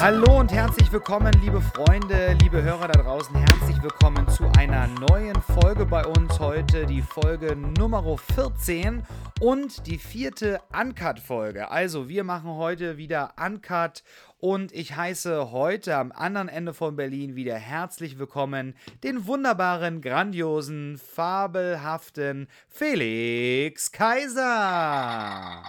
Hallo und herzlich willkommen, liebe Freunde, liebe Hörer da draußen. Herzlich willkommen zu einer neuen Folge bei uns heute, die Folge Nummer 14 und die vierte Uncut-Folge. Also, wir machen heute wieder Uncut und ich heiße heute am anderen Ende von Berlin wieder herzlich willkommen den wunderbaren, grandiosen, fabelhaften Felix Kaiser.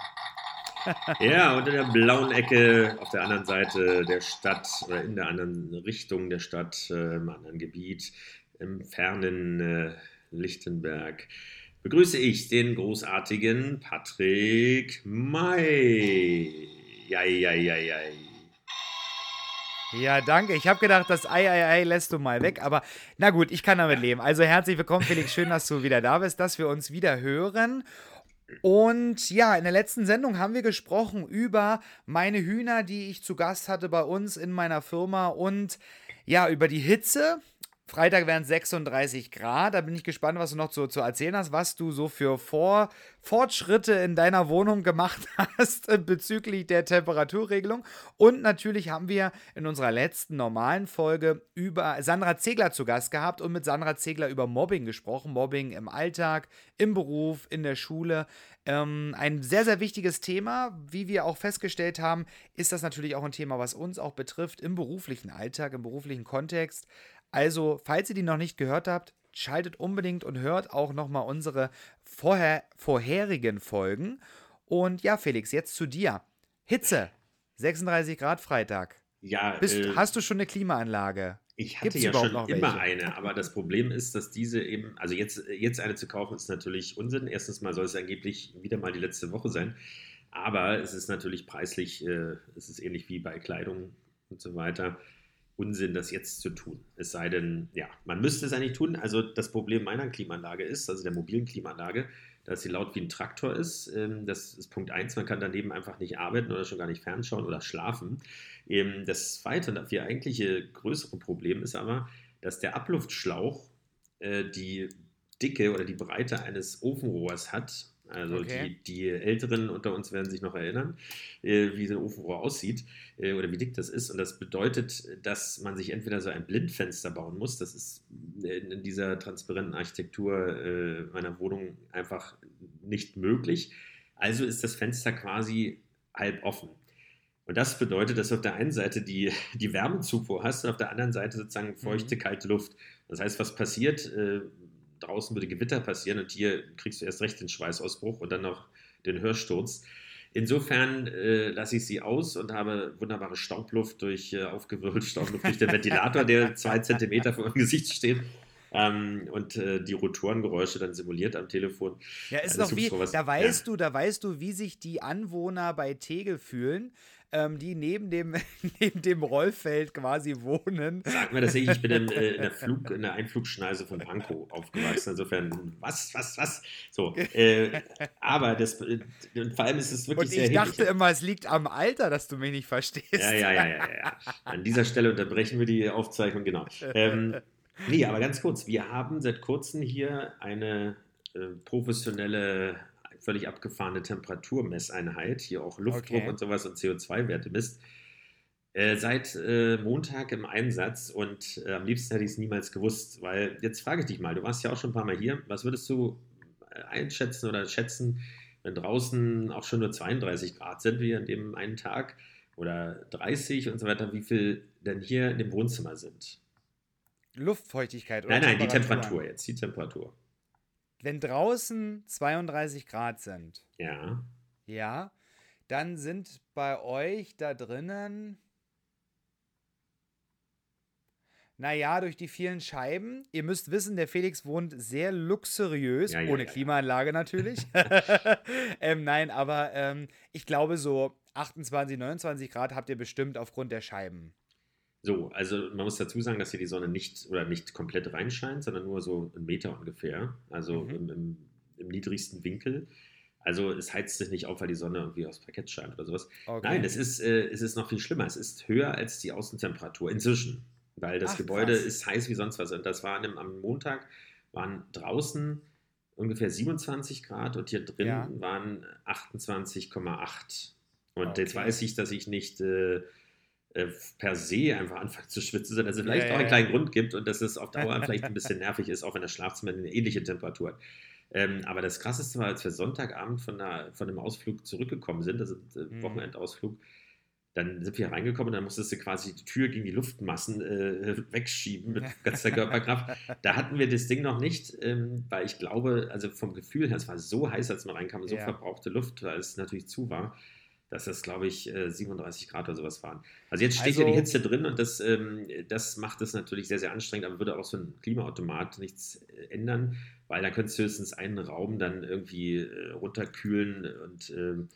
Ja, und in der blauen Ecke auf der anderen Seite der Stadt oder in der anderen Richtung der Stadt, äh, im anderen Gebiet, im fernen äh, Lichtenberg, begrüße ich den großartigen Patrick May. Ja, ja, ja, ja. Ja, danke. Ich habe gedacht, das Ei, Ei, Ei lässt du mal weg, aber na gut, ich kann damit leben. Also herzlich willkommen, Felix. Schön, dass du wieder da bist, dass wir uns wieder hören. Und ja, in der letzten Sendung haben wir gesprochen über meine Hühner, die ich zu Gast hatte bei uns in meiner Firma und ja, über die Hitze. Freitag wären es 36 Grad. Da bin ich gespannt, was du noch zu, zu erzählen hast, was du so für Vor Fortschritte in deiner Wohnung gemacht hast äh, bezüglich der Temperaturregelung. Und natürlich haben wir in unserer letzten normalen Folge über Sandra Zegler zu Gast gehabt und mit Sandra Zegler über Mobbing gesprochen. Mobbing im Alltag, im Beruf, in der Schule. Ähm, ein sehr, sehr wichtiges Thema. Wie wir auch festgestellt haben, ist das natürlich auch ein Thema, was uns auch betrifft im beruflichen Alltag, im beruflichen Kontext. Also, falls ihr die noch nicht gehört habt, schaltet unbedingt und hört auch nochmal unsere vorher, vorherigen Folgen. Und ja, Felix, jetzt zu dir. Hitze, 36 Grad Freitag. Ja, Bist, äh, hast du schon eine Klimaanlage? Ich hatte Gibt's ja schon immer welche? eine, aber das Problem ist, dass diese eben, also jetzt, jetzt eine zu kaufen, ist natürlich Unsinn. Erstens mal soll es angeblich wieder mal die letzte Woche sein, aber es ist natürlich preislich, äh, es ist ähnlich wie bei Kleidung und so weiter. Unsinn, das jetzt zu tun. Es sei denn, ja, man müsste es eigentlich tun. Also das Problem meiner Klimaanlage ist, also der mobilen Klimaanlage, dass sie laut wie ein Traktor ist. Ähm, das ist Punkt 1. Man kann daneben einfach nicht arbeiten oder schon gar nicht fernschauen oder schlafen. Ähm, das zweite und dafür eigentliche größere Problem ist aber, dass der Abluftschlauch äh, die Dicke oder die Breite eines Ofenrohrs hat also okay. die, die Älteren unter uns werden sich noch erinnern, äh, wie so ein Ofenrohr aussieht äh, oder wie dick das ist. Und das bedeutet, dass man sich entweder so ein Blindfenster bauen muss. Das ist in, dieser transparenten Architektur äh, meiner Wohnung einfach nicht möglich. Also ist das Fenster quasi halb offen. Und das bedeutet, dass du auf der einen Seite die, die Wärmezufuhr hast und auf der anderen Seite sozusagen feuchte, mhm. kalte Luft. Das heißt, was passiert? Draußen würde Gewitter passieren und hier kriegst du erst recht den Schweißausbruch und dann noch den Hörsturz. Insofern äh, lasse ich sie aus und habe wunderbare Staubluft durch äh, aufgewirbelte Staubluft durch den Ventilator, der zwei Zentimeter vor meinem Gesicht steht. Ähm, und äh, die Rotorengeräusche dann simuliert am Telefon. Ja, ist doch wie, da weißt ja. du, da weißt du, wie sich die Anwohner bei Tegel fühlen, ähm, die neben dem, neben dem Rollfeld quasi wohnen. Sag mir das ich, ich bin in, äh, in, der Flug, in der Einflugschneise von Pankow aufgewachsen. Insofern, was, was, was? So, äh, aber das, äh, vor allem ist es wirklich Und ich sehr dachte immer, es liegt am Alter, dass du mich nicht verstehst. Ja, ja, ja, ja, ja. An dieser Stelle unterbrechen wir die Aufzeichnung, genau. Ähm, nee, aber ganz kurz, wir haben seit kurzem hier eine äh, professionelle völlig abgefahrene Temperaturmesseinheit, hier auch Luftdruck okay. und sowas und CO2-Werte misst. Äh, seit äh, Montag im Einsatz und äh, am liebsten hätte ich es niemals gewusst, weil jetzt frage ich dich mal, du warst ja auch schon ein paar Mal hier, was würdest du äh, einschätzen oder schätzen, wenn draußen auch schon nur 32 Grad sind, wie an dem einen Tag, oder 30 und so weiter, wie viel denn hier in dem Wohnzimmer sind? Luftfeuchtigkeit oder Nein, nein, die Temperatur jetzt, die Temperatur wenn draußen 32 Grad sind, ja, ja, dann sind bei euch da drinnen, naja, durch die vielen Scheiben. Ihr müsst wissen, der Felix wohnt sehr luxuriös, ja, ja, ohne ja, Klimaanlage natürlich. ähm, nein, aber ähm, ich glaube, so 28, 29 Grad habt ihr bestimmt aufgrund der Scheiben. So, also man muss dazu sagen, dass hier die Sonne nicht oder nicht komplett reinscheint, sondern nur so einen Meter ungefähr, also mhm. im, im, im, niedrigsten Winkel. Also es heizt sich nicht auf, weil die Sonne irgendwie aufs Parkett scheint oder sowas. Okay. Nein, es ist, äh, es ist noch viel schlimmer. Es ist höher als die Außentemperatur inzwischen, weil das Ach, Gebäude krass. ist heiß wie sonst was. Und das war einem, am Montag, waren draußen ungefähr 27 Grad und hier drin ja. waren 28,8. Und okay. jetzt weiß ich, dass ich nicht äh, per se einfach anfange zu schwitzen, sondern dass es vielleicht ja, auch einen kleinen Grund gibt und dass es auf Dauer vielleicht ein bisschen nervig ist, auch wenn das Schlafzimmer eine ähnliche Temperatur hat. Ähm, aber das Krasseste war, als wir Sonntagabend von, einer, von einem Ausflug zurückgekommen sind, also äh, mhm. Wochenendausflug, dann sind wir reingekommen und dann musstest du quasi die Tür gegen die Luftmassen äh, wegschieben mit ganzer Körperkraft. Da hatten wir das Ding noch nicht, ähm, weil ich glaube, also vom Gefühl her, es war so heiß, als man reinkam, so ja. verbrauchte Luft, weil es natürlich zu war, dass das, glaube ich, 37 äh, Grad oder sowas waren. Also jetzt steht also, ja die Hitze drin und das, ähm, das macht es natürlich sehr, sehr anstrengend, aber würde auch so ein Klimaautomat nichts äh, ändern, weil dann könntest du höchstens einen Raum dann irgendwie äh, runterkühlen und ähm,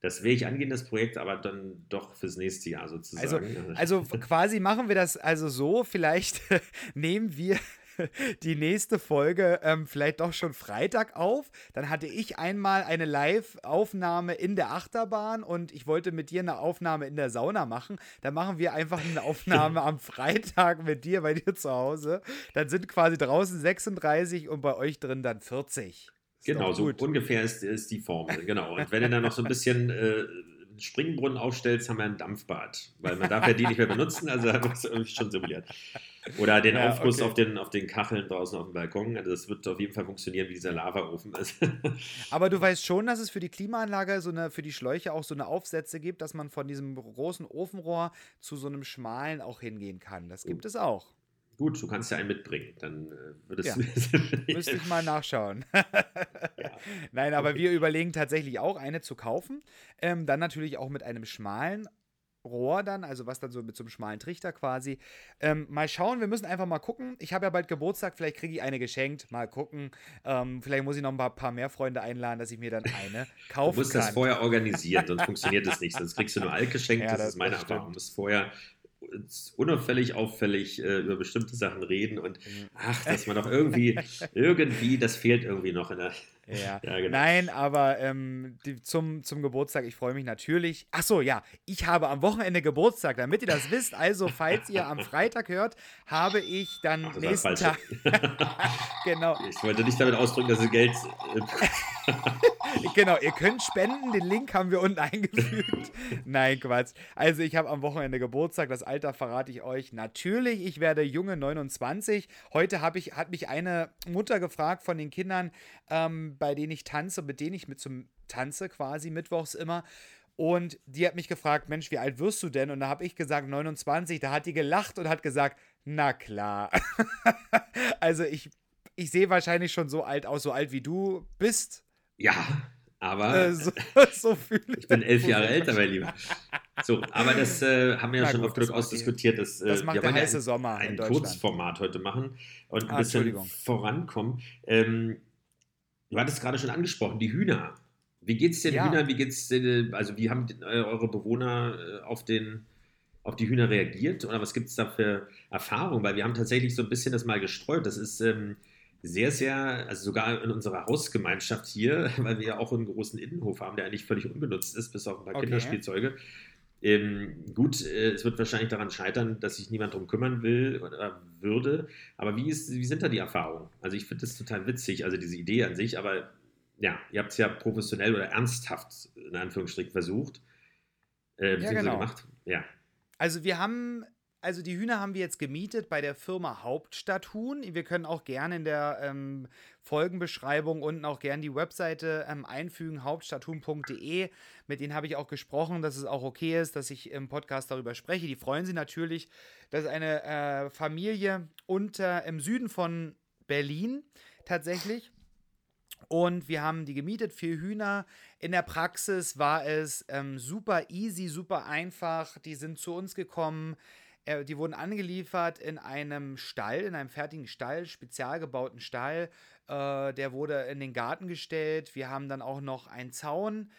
das will ich angehen, das Projekt, aber dann doch fürs nächste Jahr sozusagen. Also, also quasi machen wir das also so, vielleicht nehmen wir die nächste Folge ähm, vielleicht doch schon Freitag auf. Dann hatte ich einmal eine Live-Aufnahme in der Achterbahn und ich wollte mit dir eine Aufnahme in der Sauna machen. Dann machen wir einfach eine Aufnahme am Freitag mit dir bei dir zu Hause. Dann sind quasi draußen 36 und bei euch drin dann 40. Genau, so ungefähr ist, ist die Formel, genau. Und wenn du dann noch so ein bisschen äh, Springbrunnen aufstellst, haben wir ein Dampfbad, weil man darf ja die nicht mehr benutzen, also haben wir es irgendwie schon simuliert. Oder den ja, Aufguss okay. auf, den, auf den Kacheln draußen auf dem Balkon, also das wird auf jeden Fall funktionieren wie dieser Lavaofen. Also Aber du weißt schon, dass es für die Klimaanlage, so eine, für die Schläuche auch so eine Aufsätze gibt, dass man von diesem großen Ofenrohr zu so einem schmalen auch hingehen kann. Das gibt oh. es auch. Gut, du kannst ja einen mitbringen. Dann äh, würde es. Ja. Müsste ich mal nachschauen. Nein, aber okay. wir überlegen tatsächlich auch eine zu kaufen. Ähm, dann natürlich auch mit einem schmalen Rohr dann, also was dann so mit so einem schmalen Trichter quasi. Ähm, mal schauen, wir müssen einfach mal gucken. Ich habe ja bald Geburtstag, vielleicht kriege ich eine geschenkt. Mal gucken. Ähm, vielleicht muss ich noch ein paar, paar, mehr Freunde einladen, dass ich mir dann eine kaufen kann. Du musst kann. das vorher organisieren, sonst funktioniert das nicht. Sonst kriegst du nur alt geschenkt. Ja, das, das, ist meine Erfahrung. Du musst vorher unauffällig, auffällig äh, über bestimmte Sachen reden und mhm. ach, dass man doch irgendwie, irgendwie, das fehlt irgendwie noch in der. Ja, ja genau. Nein, aber ähm, die, zum, zum Geburtstag, ich freue mich natürlich. Ach so, ja, ich habe am Wochenende Geburtstag, damit ihr das wisst. Also, falls ihr am Freitag hört, habe ich dann ach, nächsten Tag. genau. Ich wollte nicht damit ausdrücken, dass ihr Geld. Äh, genau, ihr könnt spenden, den Link haben wir unten eingefügt. Nein, Quatsch. Also, ich habe am Wochenende Geburtstag, das Alter verrate ich euch. Natürlich, ich werde junge 29. Heute ich, hat mich eine Mutter gefragt von den Kindern, ähm, bei denen ich tanze, mit denen ich mit zum Tanze quasi mittwochs immer. Und die hat mich gefragt, Mensch, wie alt wirst du denn? Und da habe ich gesagt, 29. Da hat die gelacht und hat gesagt, na klar. also ich, ich sehe wahrscheinlich schon so alt aus, so alt wie du bist. Ja, aber äh, so, so fühle ich bin elf Jahre älter, mein Lieber. So, aber das äh, haben wir ja Na schon gut, oft genug ausdiskutiert. Dass, äh, das macht der heiße Sommer ein Kurzformat heute machen und ein ah, bisschen vorankommen. Ähm, du hattest gerade schon angesprochen, die Hühner. Wie geht es den ja. Hühnern? Wie geht's denn, also wie haben äh, eure Bewohner äh, auf den auf die Hühner reagiert oder was gibt es da für Erfahrungen? Weil wir haben tatsächlich so ein bisschen das mal gestreut. Das ist ähm, sehr, sehr, also sogar in unserer Hausgemeinschaft hier, weil wir ja auch einen großen Innenhof haben, der eigentlich völlig ungenutzt ist, bis auf ein paar okay. Kinderspielzeuge. Ähm, gut, äh, es wird wahrscheinlich daran scheitern, dass sich niemand darum kümmern will oder würde. Aber wie, ist, wie sind da die Erfahrungen? Also ich finde das total witzig, also diese Idee an sich, aber ja, ihr habt es ja professionell oder ernsthaft in Anführungsstrichen versucht. Äh, ja, genau. gemacht. Ja. Also wir haben also die Hühner haben wir jetzt gemietet bei der Firma Hauptstadt Huhn. Wir können auch gerne in der ähm, Folgenbeschreibung unten auch gerne die Webseite ähm, einfügen, hauptstadthuhn.de. Mit denen habe ich auch gesprochen, dass es auch okay ist, dass ich im Podcast darüber spreche. Die freuen sich natürlich. Das ist eine äh, Familie unter im Süden von Berlin tatsächlich. Und wir haben die gemietet, vier Hühner. In der Praxis war es ähm, super easy, super einfach. Die sind zu uns gekommen. Äh, die wurden angeliefert in einem Stall, in einem fertigen Stall, spezial gebauten Stall. Äh, der wurde in den Garten gestellt. Wir haben dann auch noch einen Zaun,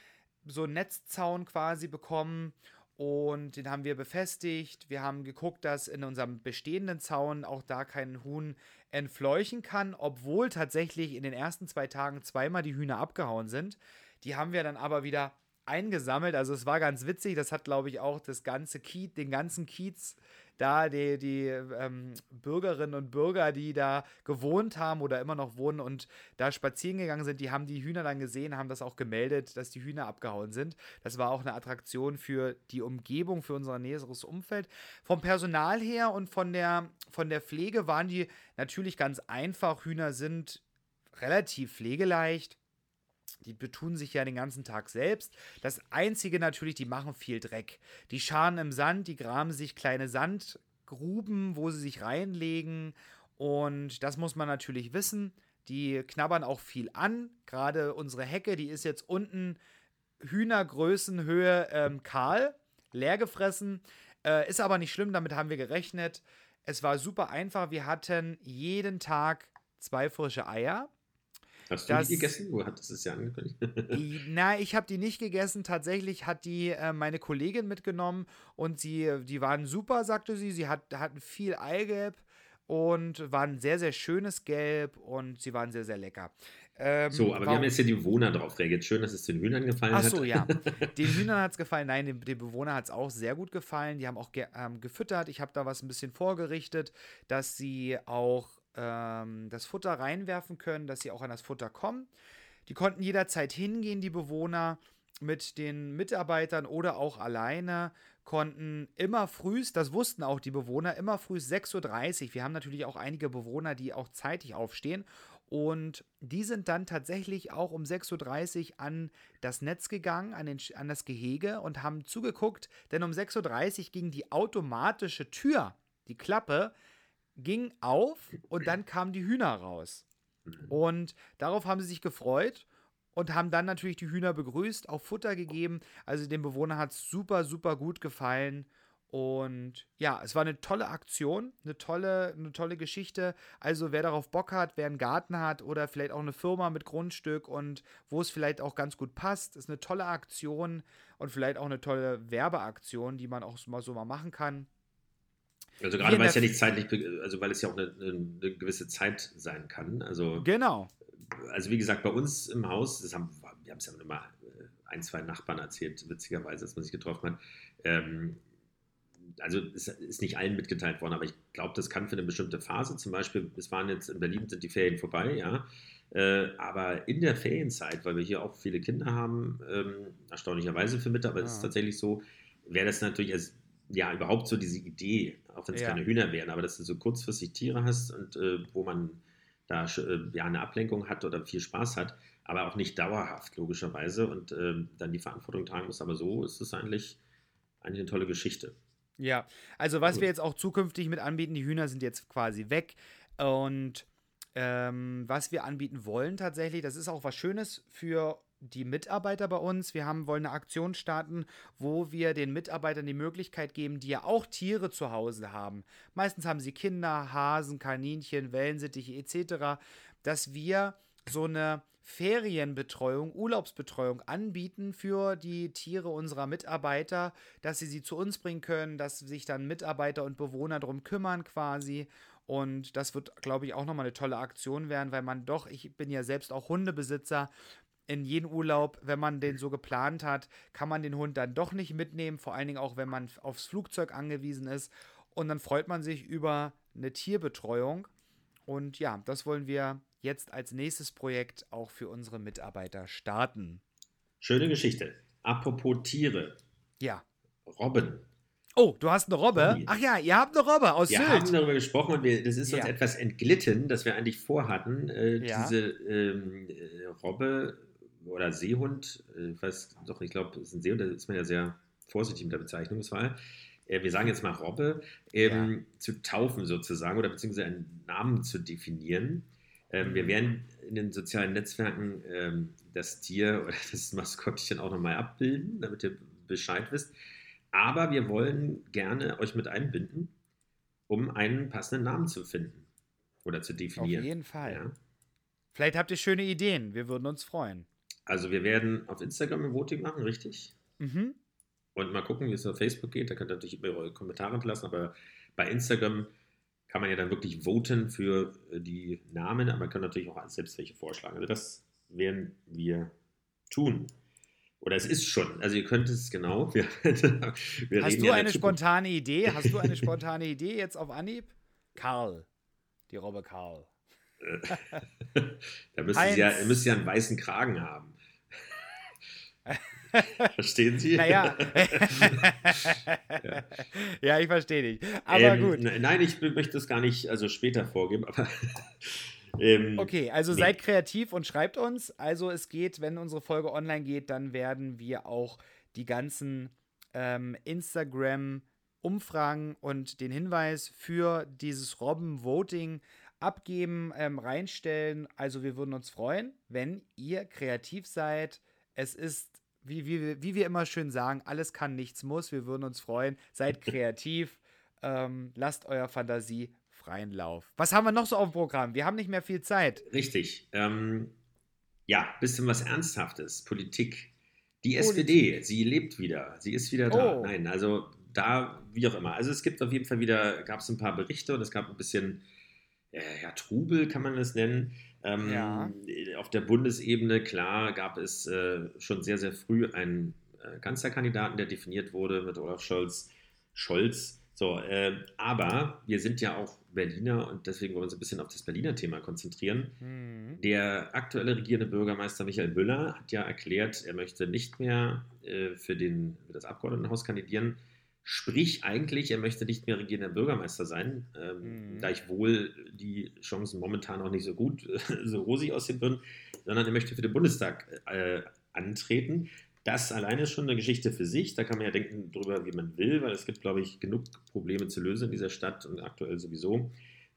so einen Netzzaun quasi bekommen. Und den haben wir befestigt. Wir haben geguckt, dass in unserem bestehenden Zaun auch da kein Huhn entfleuchen kann, obwohl tatsächlich in den ersten zwei Tagen zweimal die Hühner abgehauen sind. Die haben wir dann aber wieder eingesammelt. Also es war ganz witzig. Das hat, glaube ich, auch das ganze Kiez, den ganzen Kiez da, die, die ähm, Bürgerinnen und Bürger, die da gewohnt haben oder immer noch wohnen und da spazieren gegangen sind, die haben die Hühner dann gesehen, haben das auch gemeldet, dass die Hühner abgehauen sind. Das war auch eine Attraktion für die Umgebung, für unser näheres Umfeld. Vom Personal her und von der, von der Pflege waren die natürlich ganz einfach. Hühner sind relativ pflegeleicht die betun sich ja den ganzen Tag selbst. Das Einzige natürlich, die machen viel Dreck. Die scharen im Sand, die graben sich kleine Sandgruben, wo sie sich reinlegen. Und das muss man natürlich wissen. Die knabbern auch viel an. Gerade unsere Hecke, die ist jetzt unten Hühnergrößenhöhe ähm, kahl, leer gefressen. Äh, ist aber nicht schlimm, damit haben wir gerechnet. Es war super einfach. Wir hatten jeden Tag zwei frische Eier. Hast du das, die gegessen? Wo hattest du es ja angekündigt? Na, ich habe die nicht gegessen. Tatsächlich hat die äh, meine Kollegin mitgenommen und sie, die waren super, sagte sie. Sie hat, hatten viel Eigelb und waren sehr, sehr schönes Gelb und sie waren sehr, sehr lecker. Ähm, so, aber warum? wir haben jetzt hier die Bewohner drauf reagiert. Schön, dass es den Hühnern gefallen Ach hat. Ach so, ja. Den Hühnern hat es gefallen. Nein, dem, dem Bewohner hat es auch sehr gut gefallen. Die haben auch ge ähm, gefüttert. Ich habe da was ein bisschen vorgerichtet, dass sie auch ähm, das Futter reinwerfen können, dass sie auch an das Futter kommen. Die konnten jederzeit hingehen, die Bewohner mit den Mitarbeitern oder auch alleine, konnten immer frühst, das wussten auch die Bewohner, immer frühst 6.30 Uhr. Wir haben natürlich auch einige Bewohner, die auch zeitig aufstehen. Und die sind dann tatsächlich auch um 6.30 Uhr an das Netz gegangen, an, den, an das Gehege und haben zugeguckt, denn um 6.30 Uhr ging die automatische Tür, die Klappe, ging auf und dann kamen die Hühner raus. Mhm. Und darauf haben sie sich gefreut und haben dann natürlich die Hühner begrüßt, auch Futter gegeben. Also dem Bewohner hat es super, super gut gefallen. Und ja, es war eine tolle Aktion, eine tolle, eine tolle Geschichte. Also wer darauf Bock hat, wer einen Garten hat oder vielleicht auch eine Firma mit Grundstück und wo es vielleicht auch ganz gut passt, ist eine tolle Aktion und vielleicht auch eine tolle Werbeaktion, die man auch mal so mal machen kann. Also gerade weil es ja nicht zeitlich, also weil es ja auch eine, eine, gewisse Zeit sein kann. Also genau. Also wie gesagt, bei uns im Haus, das haben, wir haben es ja immer äh, ein, zwei Nachbarn erzählt, witzigerweise, dass man sich getroffen hat. Ähm, also es ist nicht allen mitgeteilt worden, aber ich glaube, das kann für eine bestimmte Phase, zum Beispiel, es waren jetzt in Berlin, sind die Ferien vorbei, ja. Äh, aber in der Ferienzeit, weil wir hier auch viele Kinder haben, ähm, erstaunlicherweise für Mitte, aber es ist tatsächlich so, wäre das natürlich als ja, überhaupt so diese Idee, auch wenn es ja. keine Hühner wären, aber dass du so kurzfristig Tiere hast und äh, wo man da äh, ja eine Ablenkung hat oder viel Spaß hat, aber auch nicht dauerhaft, logischerweise, und äh, dann die Verantwortung tragen muss. Aber so ist es eigentlich, eigentlich eine tolle Geschichte. Ja, also was Gut. wir jetzt auch zukünftig mit anbieten, die Hühner sind jetzt quasi weg und ähm, was wir anbieten wollen tatsächlich, das ist auch was Schönes für die Mitarbeiter bei uns. Wir haben, wollen eine Aktion starten, wo wir den Mitarbeitern die Möglichkeit geben, die ja auch Tiere zu Hause haben. Meistens haben sie Kinder, Hasen, Kaninchen, Wellensittiche etc., dass wir so eine Ferienbetreuung, Urlaubsbetreuung anbieten für die Tiere unserer Mitarbeiter, dass sie sie zu uns bringen können, dass sich dann Mitarbeiter und Bewohner darum kümmern quasi. Und das wird, glaube ich, auch nochmal eine tolle Aktion werden, weil man doch, ich bin ja selbst auch Hundebesitzer, in jeden Urlaub, wenn man den so geplant hat, kann man den Hund dann doch nicht mitnehmen, vor allen Dingen auch, wenn man aufs Flugzeug angewiesen ist. Und dann freut man sich über eine Tierbetreuung. Und ja, das wollen wir jetzt als nächstes Projekt auch für unsere Mitarbeiter starten. Schöne Geschichte. Apropos Tiere. Ja. Robben. Oh, du hast eine Robbe? Ach ja, ihr habt eine Robbe aus wir Sylt. Wir haben darüber gesprochen und wir, das ist uns ja. etwas entglitten, dass wir eigentlich vorhatten, äh, ja. diese ähm, äh, Robbe oder Seehund, äh, ich weiß doch, ich glaube, es ist ein Seehund, da ist man ja sehr vorsichtig mit der Bezeichnungswahl. Äh, wir sagen jetzt mal Robbe, ähm, ja. zu taufen sozusagen oder beziehungsweise einen Namen zu definieren. Ähm, wir mhm. werden in den sozialen Netzwerken ähm, das Tier oder das Maskottchen auch nochmal abbilden, damit ihr Bescheid wisst. Aber wir wollen gerne euch mit einbinden, um einen passenden Namen zu finden oder zu definieren. Auf jeden Fall. Ja. Vielleicht habt ihr schöne Ideen. Wir würden uns freuen. Also wir werden auf Instagram ein Voting machen, richtig? Mhm. Und mal gucken, wie es auf Facebook geht. Da könnt ihr natürlich eure Kommentare hinterlassen, aber bei Instagram kann man ja dann wirklich voten für äh, die Namen, aber man kann natürlich auch selbst welche vorschlagen. Also das werden wir tun. Oder es ist schon. Also ihr könnt es genau. Wir, wir Hast du eine spontane Idee? Hast du eine spontane Idee jetzt auf Anhieb? Karl. Die Robbe Karl. da müsst ihr, ja, müsst ihr einen weißen Kragen haben. Verstehen Sie? Naja. ja. ja, ich verstehe dich. Aber ähm, gut. Nein, ich möchte es gar nicht also später vorgeben, aber. Ähm, okay, also nee. seid kreativ und schreibt uns. Also es geht, wenn unsere Folge online geht, dann werden wir auch die ganzen ähm, Instagram-Umfragen und den Hinweis für dieses Robben-Voting abgeben, ähm, reinstellen. Also wir würden uns freuen, wenn ihr kreativ seid. Es ist wie, wie, wie wir immer schön sagen, alles kann, nichts muss. Wir würden uns freuen. Seid kreativ. ähm, lasst eurer Fantasie freien Lauf. Was haben wir noch so auf dem Programm? Wir haben nicht mehr viel Zeit. Richtig. Ähm, ja, bisschen was Ernsthaftes. Politik. Die Politik. SPD, sie lebt wieder. Sie ist wieder da. Oh. Nein, also da, wie auch immer. Also es gibt auf jeden Fall wieder, gab es ein paar Berichte und es gab ein bisschen ja, Trubel, kann man das nennen. Ähm, ja. Auf der Bundesebene, klar, gab es äh, schon sehr, sehr früh einen äh, Kanzlerkandidaten, der definiert wurde mit Olaf Scholz. Scholz. So, äh, aber wir sind ja auch Berliner und deswegen wollen wir uns ein bisschen auf das Berliner Thema konzentrieren. Mhm. Der aktuelle regierende Bürgermeister Michael Müller hat ja erklärt, er möchte nicht mehr äh, für, den, für das Abgeordnetenhaus kandidieren. Sprich, eigentlich, er möchte nicht mehr regierender Bürgermeister sein, ähm, mhm. da ich wohl die Chancen momentan auch nicht so gut, so rosig aussehen würden, sondern er möchte für den Bundestag äh, antreten. Das alleine ist schon eine Geschichte für sich. Da kann man ja denken drüber, wie man will, weil es gibt, glaube ich, genug Probleme zu lösen in dieser Stadt und aktuell sowieso.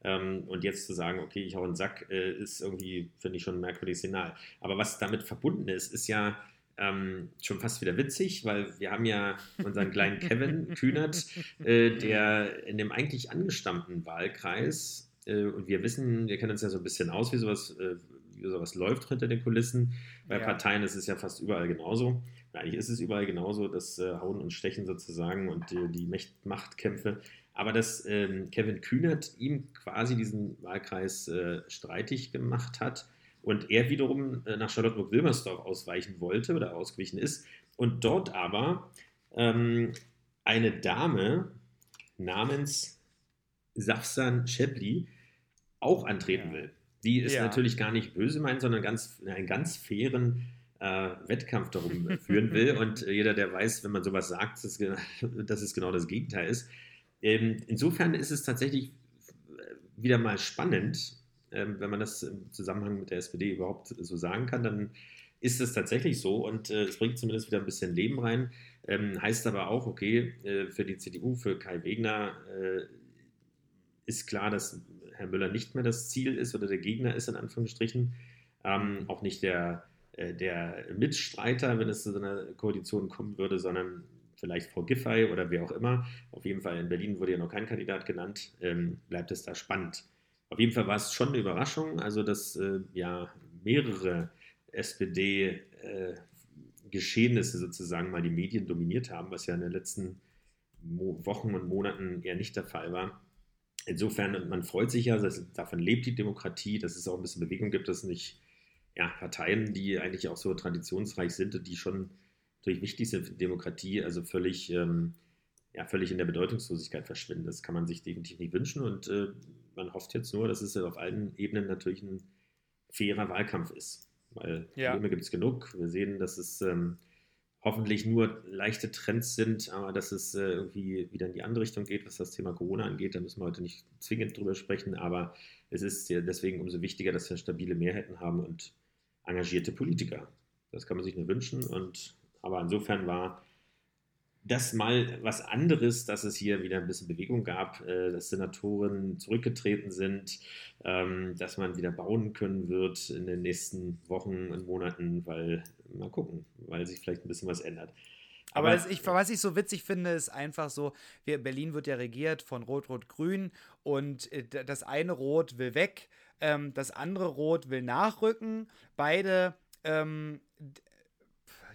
Ähm, und jetzt zu sagen, okay, ich hau einen Sack, äh, ist irgendwie, finde ich, schon ein merkwürdiges Signal. Aber was damit verbunden ist, ist ja, ähm, schon fast wieder witzig, weil wir haben ja unseren kleinen Kevin Kühnert, äh, der in dem eigentlich angestammten Wahlkreis, äh, und wir wissen, wir kennen uns ja so ein bisschen aus, wie sowas, äh, wie sowas läuft hinter den Kulissen. Bei ja. Parteien ist es ja fast überall genauso. Eigentlich ist es überall genauso, das äh, Hauen und Stechen sozusagen und die Machtkämpfe. Aber dass ähm, Kevin Kühnert ihm quasi diesen Wahlkreis äh, streitig gemacht hat, und er wiederum äh, nach Charlottenburg-Wilmersdorf ausweichen wollte oder ausgewichen ist und dort aber ähm, eine Dame namens Safsan Shebli auch antreten will. Die ist ja. natürlich gar nicht böse meint, sondern ganz, einen ganz fairen äh, Wettkampf darum führen will. Und äh, jeder, der weiß, wenn man sowas sagt, dass, dass es genau das Gegenteil ist. Ähm, insofern ist es tatsächlich wieder mal spannend, wenn man das im Zusammenhang mit der SPD überhaupt so sagen kann, dann ist es tatsächlich so und äh, es bringt zumindest wieder ein bisschen Leben rein. Ähm, heißt aber auch, okay, äh, für die CDU, für Kai Wegner äh, ist klar, dass Herr Müller nicht mehr das Ziel ist oder der Gegner ist, in Anführungsstrichen. Ähm, auch nicht der, äh, der Mitstreiter, wenn es zu so einer Koalition kommen würde, sondern vielleicht Frau Giffey oder wer auch immer. Auf jeden Fall in Berlin wurde ja noch kein Kandidat genannt. Ähm, bleibt es da spannend. Auf jeden Fall war es schon eine Überraschung, also dass äh, ja mehrere SPD-Geschehnisse äh, sozusagen mal die Medien dominiert haben, was ja in den letzten Mo Wochen und Monaten eher nicht der Fall war. Insofern, man freut sich ja, dass, davon lebt die Demokratie, dass es auch ein bisschen Bewegung gibt, dass nicht ja, Parteien, die eigentlich auch so traditionsreich sind und die schon natürlich wichtig sind für die Demokratie, also völlig, ähm, ja, völlig in der Bedeutungslosigkeit verschwinden. Das kann man sich definitiv nicht wünschen und äh, man hofft jetzt nur, dass es auf allen Ebenen natürlich ein fairer Wahlkampf ist. Weil ja. Probleme gibt es genug. Wir sehen, dass es ähm, hoffentlich nur leichte Trends sind, aber dass es äh, irgendwie wieder in die andere Richtung geht, was das Thema Corona angeht. Da müssen wir heute nicht zwingend drüber sprechen, aber es ist ja deswegen umso wichtiger, dass wir stabile Mehrheiten haben und engagierte Politiker. Das kann man sich nur wünschen. Und aber insofern war das mal was anderes, dass es hier wieder ein bisschen Bewegung gab, äh, dass Senatoren zurückgetreten sind, ähm, dass man wieder bauen können wird in den nächsten Wochen und Monaten, weil, mal gucken, weil sich vielleicht ein bisschen was ändert. Aber, Aber ich, was ich so witzig finde, ist einfach so, wir, Berlin wird ja regiert von Rot-Rot-Grün und äh, das eine Rot will weg, ähm, das andere Rot will nachrücken. Beide ähm,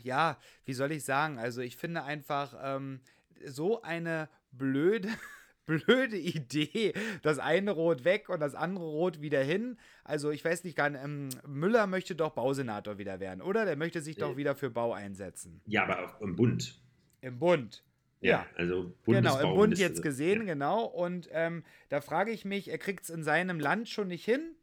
ja, wie soll ich sagen? Also ich finde einfach ähm, so eine blöde blöde Idee. Das eine Rot weg und das andere Rot wieder hin. Also ich weiß nicht gar nicht, ähm, Müller möchte doch Bausenator wieder werden, oder? Der möchte sich doch wieder für Bau einsetzen. Ja, aber auch im Bund. Im Bund. Ja, ja. also Genau, im Bund jetzt gesehen, ja. genau. Und ähm, da frage ich mich, er kriegt es in seinem Land schon nicht hin,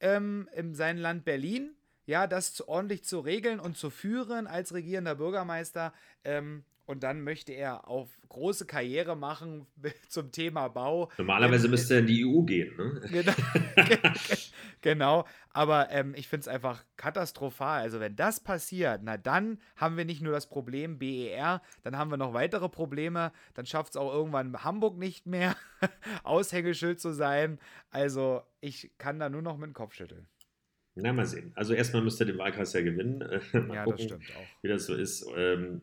ähm, in seinem Land Berlin, ja, das ordentlich zu regeln und zu führen als regierender Bürgermeister. Ähm, und dann möchte er auf große Karriere machen zum Thema Bau. Normalerweise ähm, müsste er in die EU gehen, ne? Genau, genau. aber ähm, ich finde es einfach katastrophal. Also wenn das passiert, na dann haben wir nicht nur das Problem BER, dann haben wir noch weitere Probleme. Dann schafft es auch irgendwann Hamburg nicht mehr, Aushängeschild zu sein. Also ich kann da nur noch mit dem Kopf schütteln. Na, mal sehen. Also erstmal müsste er den Wahlkreis ja gewinnen. mal ja, gucken, das stimmt auch. Wie das so ist. Ähm,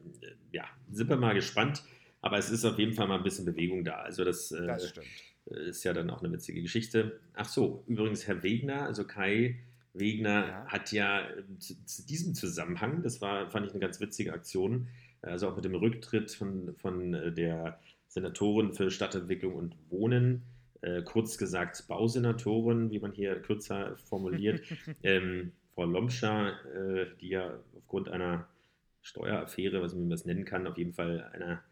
ja, sind wir mal gespannt. Aber es ist auf jeden Fall mal ein bisschen Bewegung da. Also das, äh, das stimmt. ist ja dann auch eine witzige Geschichte. Ach so, übrigens Herr Wegner, also Kai Wegner ja. hat ja zu, zu, diesem Zusammenhang, das war, fand ich eine ganz witzige Aktion, also auch mit dem Rücktritt von, von äh, der Senatorin für Stadtentwicklung und Wohnen, äh, kurz gesagt Bausenatorin, wie man hier kürzer formuliert, ähm, Frau Lomscher, äh, die ja aufgrund einer Steueraffäre, was man das nennen kann, auf jeden Fall einer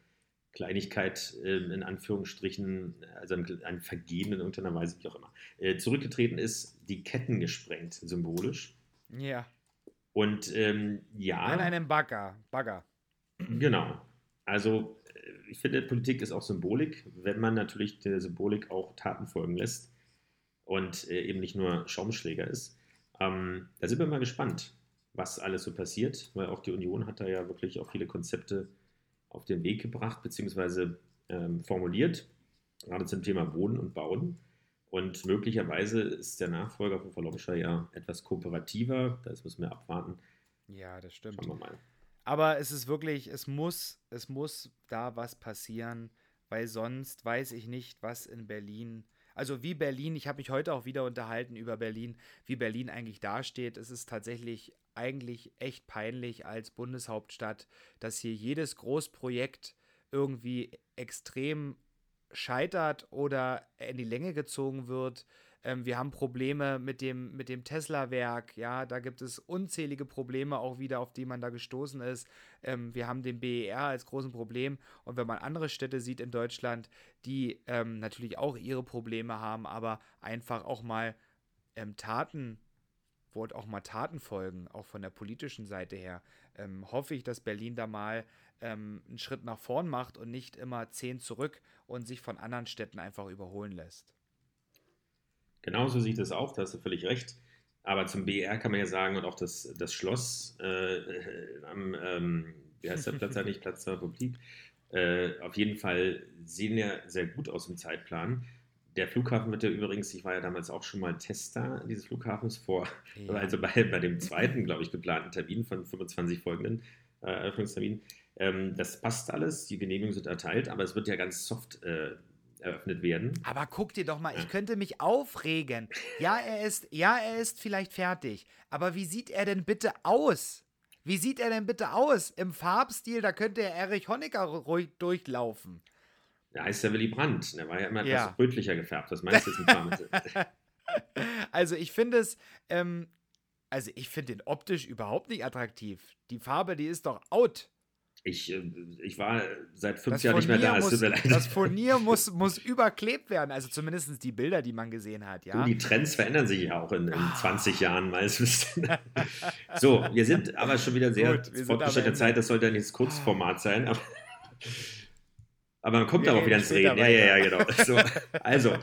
Kleinigkeit äh, in Anführungsstrichen, also ein, Vergehen in irgendeiner Weise, wie auch immer, äh, zurückgetreten ist, die Ketten gesprengt, symbolisch. Ja. Und ähm, ja. An einem Bagger. Bagger. Genau. Also ich finde, Politik ist auch Symbolik, wenn man natürlich der Symbolik auch Taten folgen lässt und äh, eben nicht nur Schaumschläger ist. Ähm, da sind wir mal gespannt, was alles so passiert, weil auch die Union hat da ja wirklich auch viele Konzepte auf den Weg gebracht bzw. Ähm, formuliert, gerade zum Thema Wohnen und Bauen. Und möglicherweise ist der Nachfolger von Frau Lomscher ja etwas kooperativer. Das müssen wir abwarten. Ja, das stimmt. Schauen wir mal. Aber es ist wirklich, es muss, es muss da was passieren, weil sonst weiß ich nicht, was in Berlin, also wie Berlin, ich habe mich heute auch wieder unterhalten über Berlin, wie Berlin eigentlich dasteht. Es ist tatsächlich eigentlich echt peinlich als Bundeshauptstadt, dass hier jedes Großprojekt irgendwie extrem scheitert oder in die Länge gezogen wird. Ähm, wir haben Probleme mit dem, mit dem Tesla-Werk. Ja, da gibt es unzählige Probleme auch wieder, auf die man da gestoßen ist. Ähm, wir haben den BER als großen Problem. Und wenn man andere Städte sieht in Deutschland, die ähm, natürlich auch ihre Probleme haben, aber einfach auch mal ähm, Taten wo auch mal Taten folgen, auch von der politischen Seite her, ähm, hoffe ich, dass Berlin da mal ähm, einen Schritt nach vorn macht und nicht immer zehn zurück und sich von anderen Städten einfach überholen lässt. Genauso sieht es auch, da hast du völlig recht. Aber zum BR kann man ja sagen, und auch das, das Schloss äh, am, ähm, wie heißt der Platz eigentlich, Platz der Republik, äh, auf jeden Fall sehen ja sehr gut aus im Zeitplan. Der Flughafen wird ja übrigens, ich war ja damals auch schon mal Tester dieses Flughafens vor, ja. also bei, bei dem zweiten, glaube ich, geplanten Termin von 25 folgenden äh, Eröffnungsterminen. Ähm, das passt alles, die Genehmigungen sind erteilt, aber es wird ja ganz soft äh, eröffnet werden. Aber guck dir doch mal, ich könnte mich aufregen. Ja, er ist, ja, er ist vielleicht fertig. Aber wie sieht er denn bitte aus? Wie sieht er denn bitte aus? Im Farbstil, da könnte er Erich Honecker ruhig durchlaufen. Der heißt ja Willy Brandt. Der war ja immer etwas ja. rötlicher gefärbt. Was meinst du jetzt mit also ich finde es, ähm, also ich finde den optisch überhaupt nicht attraktiv. Die Farbe, die ist doch out. Ich, äh, ich war seit fünf das Jahren nicht mehr da. Muss, das Furnier muss, muss überklebt werden, also zumindest die Bilder, die man gesehen hat. Ja? Du, die Trends verändern sich ja auch in, in ah. 20 Jahren meistens. so, wir sind aber schon wieder sehr fortgeschrittene Zeit, das sollte ja nicht das Kurzformat sein. Aber, aber man kommt darauf wieder ins Reden. Ja, ja, ja, genau. So, also,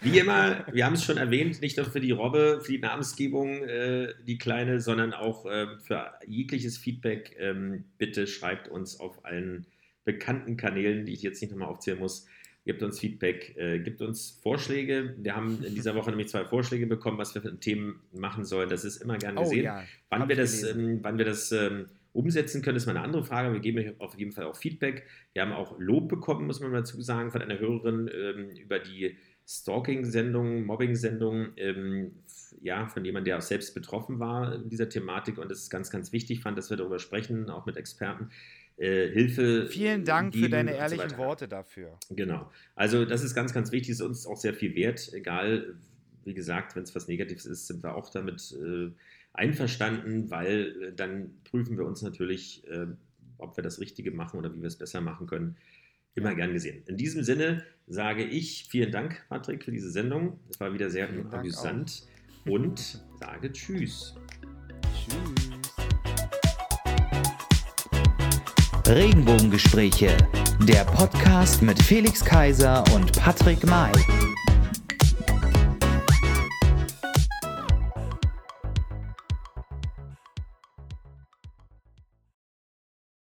wie immer, wir haben es schon erwähnt, nicht nur für die Robbe, für die Namensgebung, äh, die kleine, sondern auch äh, für jegliches Feedback. Ähm, bitte schreibt uns auf allen bekannten Kanälen, die ich jetzt nicht nochmal aufzählen muss. Gebt uns Feedback, äh, gibt uns Vorschläge. Wir haben in dieser Woche nämlich zwei Vorschläge bekommen, was wir für Themen machen sollen. Das ist immer gern oh gesehen. Oh, ja. wann, wir das, ähm, wann wir das ähm, umsetzen können, ist mal eine andere Frage. Wir geben auf jeden Fall auch Feedback. Wir haben auch Lob bekommen, muss man dazu sagen, von einer Hörerin ähm, über die Stalking-Sendung, Mobbing-Sendung, ähm, ja, von jemandem, der auch selbst betroffen war in dieser Thematik und es ganz, ganz wichtig fand, dass wir darüber sprechen, auch mit Experten. äh, Hilfe. Vielen Dank für deine ehrlichen so Worte dafür. Genau. Also das ist ganz, ganz wichtig, ist uns auch sehr viel wert, egal, wie gesagt, wenn es was Negatives ist, sind wir auch damit äh, einverstanden, weil äh, dann prüfen wir uns natürlich, äh, ob wir das Richtige machen oder wie wir es besser machen können. Immer gern gesehen. In diesem Sinne sage ich vielen Dank, Patrick, für diese Sendung. Es war wieder sehr vielen amüsant und sage Tschüss. Tschüss. Regenbogengespräche, der Podcast mit Felix Kaiser und Patrick May.